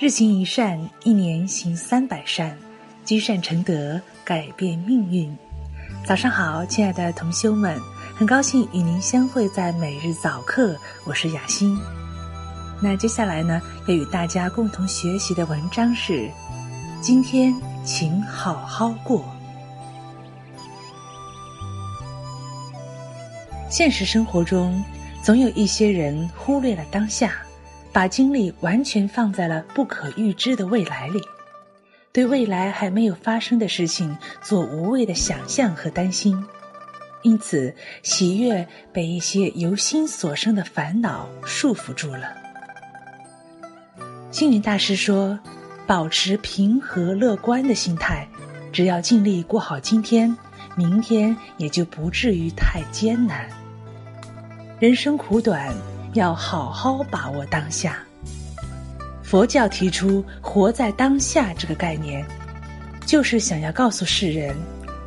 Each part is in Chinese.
日行一善，一年行三百善，积善成德，改变命运。早上好，亲爱的同修们，很高兴与您相会在每日早课，我是雅欣。那接下来呢，要与大家共同学习的文章是：今天请好好过。现实生活中，总有一些人忽略了当下。把精力完全放在了不可预知的未来里，对未来还没有发生的事情做无谓的想象和担心，因此喜悦被一些由心所生的烦恼束缚住了。星云大师说：“保持平和乐观的心态，只要尽力过好今天，明天也就不至于太艰难。人生苦短。”要好好把握当下。佛教提出“活在当下”这个概念，就是想要告诉世人，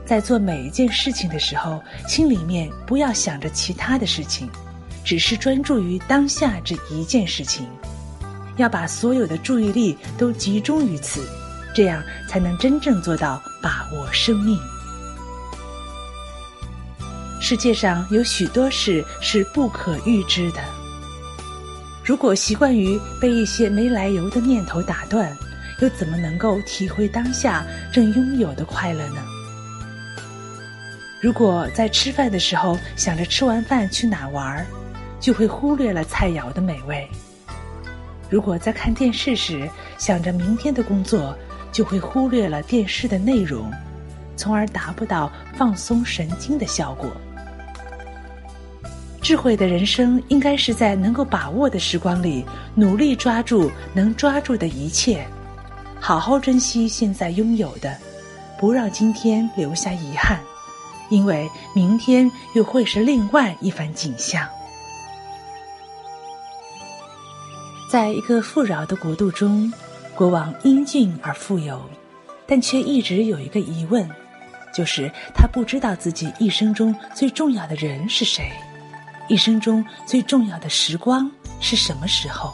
在做每一件事情的时候，心里面不要想着其他的事情，只是专注于当下这一件事情，要把所有的注意力都集中于此，这样才能真正做到把握生命。世界上有许多事是不可预知的。如果习惯于被一些没来由的念头打断，又怎么能够体会当下正拥有的快乐呢？如果在吃饭的时候想着吃完饭去哪玩，就会忽略了菜肴的美味；如果在看电视时想着明天的工作，就会忽略了电视的内容，从而达不到放松神经的效果。智慧的人生应该是在能够把握的时光里，努力抓住能抓住的一切，好好珍惜现在拥有的，不让今天留下遗憾，因为明天又会是另外一番景象。在一个富饶的国度中，国王英俊而富有，但却一直有一个疑问，就是他不知道自己一生中最重要的人是谁。一生中最重要的时光是什么时候？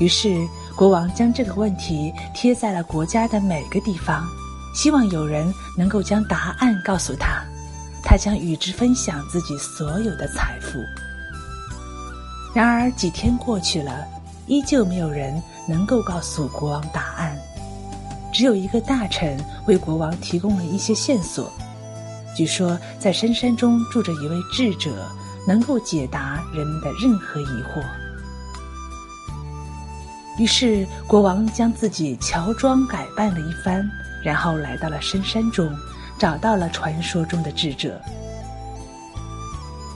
于是国王将这个问题贴在了国家的每个地方，希望有人能够将答案告诉他，他将与之分享自己所有的财富。然而几天过去了，依旧没有人能够告诉国王答案，只有一个大臣为国王提供了一些线索。据说，在深山中住着一位智者，能够解答人们的任何疑惑。于是，国王将自己乔装改扮了一番，然后来到了深山中，找到了传说中的智者。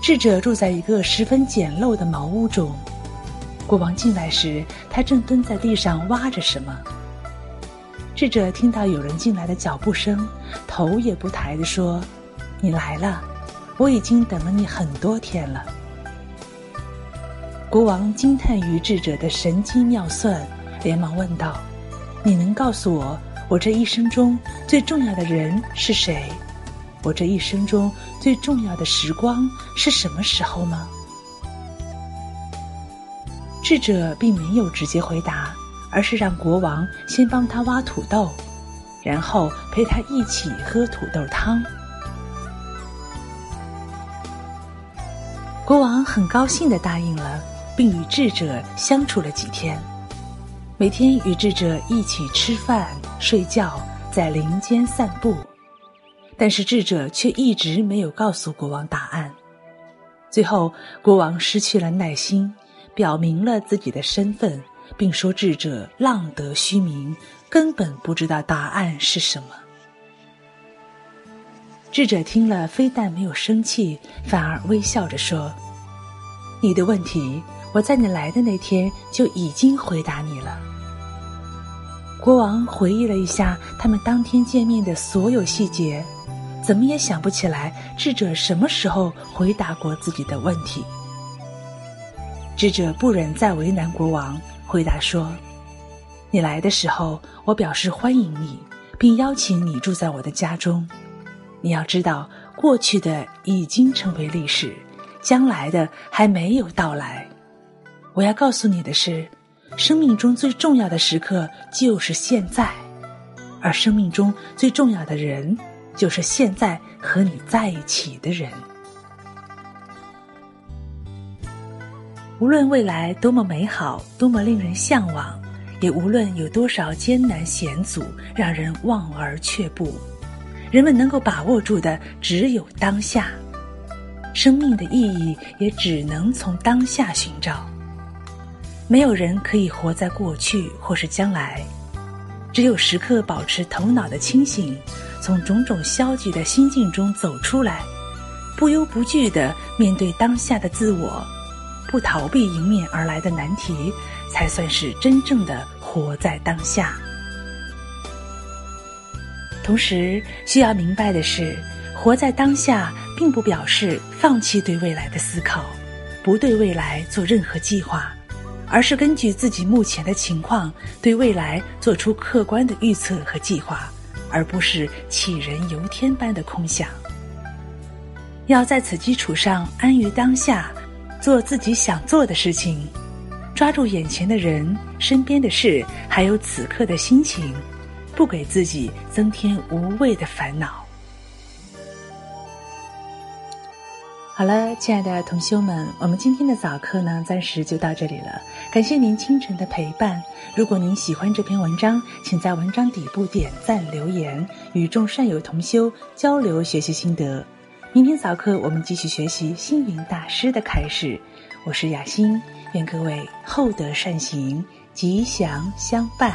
智者住在一个十分简陋的茅屋中。国王进来时，他正蹲在地上挖着什么。智者听到有人进来的脚步声，头也不抬地说。你来了，我已经等了你很多天了。国王惊叹于智者的神机妙算，连忙问道：“你能告诉我，我这一生中最重要的人是谁？我这一生中最重要的时光是什么时候吗？”智者并没有直接回答，而是让国王先帮他挖土豆，然后陪他一起喝土豆汤。国王很高兴的答应了，并与智者相处了几天，每天与智者一起吃饭、睡觉，在林间散步。但是智者却一直没有告诉国王答案。最后，国王失去了耐心，表明了自己的身份，并说智者浪得虚名，根本不知道答案是什么。智者听了，非但没有生气，反而微笑着说：“你的问题，我在你来的那天就已经回答你了。”国王回忆了一下他们当天见面的所有细节，怎么也想不起来智者什么时候回答过自己的问题。智者不忍再为难国王，回答说：“你来的时候，我表示欢迎你，并邀请你住在我的家中。”你要知道，过去的已经成为历史，将来的还没有到来。我要告诉你的是，生命中最重要的时刻就是现在，而生命中最重要的人，就是现在和你在一起的人。无论未来多么美好，多么令人向往，也无论有多少艰难险阻，让人望而却步，人们能够把握住的只有当下。生命的意义也只能从当下寻找。没有人可以活在过去或是将来，只有时刻保持头脑的清醒，从种种消极的心境中走出来，不忧不惧的面对当下的自我，不逃避迎面而来的难题，才算是真正的活在当下。同时，需要明白的是，活在当下并不表示放弃对未来的思考，不对未来做任何计划。而是根据自己目前的情况，对未来做出客观的预测和计划，而不是杞人忧天般的空想。要在此基础上安于当下，做自己想做的事情，抓住眼前的人、身边的事，还有此刻的心情，不给自己增添无谓的烦恼。好了，亲爱的同修们，我们今天的早课呢，暂时就到这里了。感谢您清晨的陪伴。如果您喜欢这篇文章，请在文章底部点赞留言，与众善友同修交流学习心得。明天早课我们继续学习星云大师的开示。我是雅欣，愿各位厚德善行，吉祥相伴。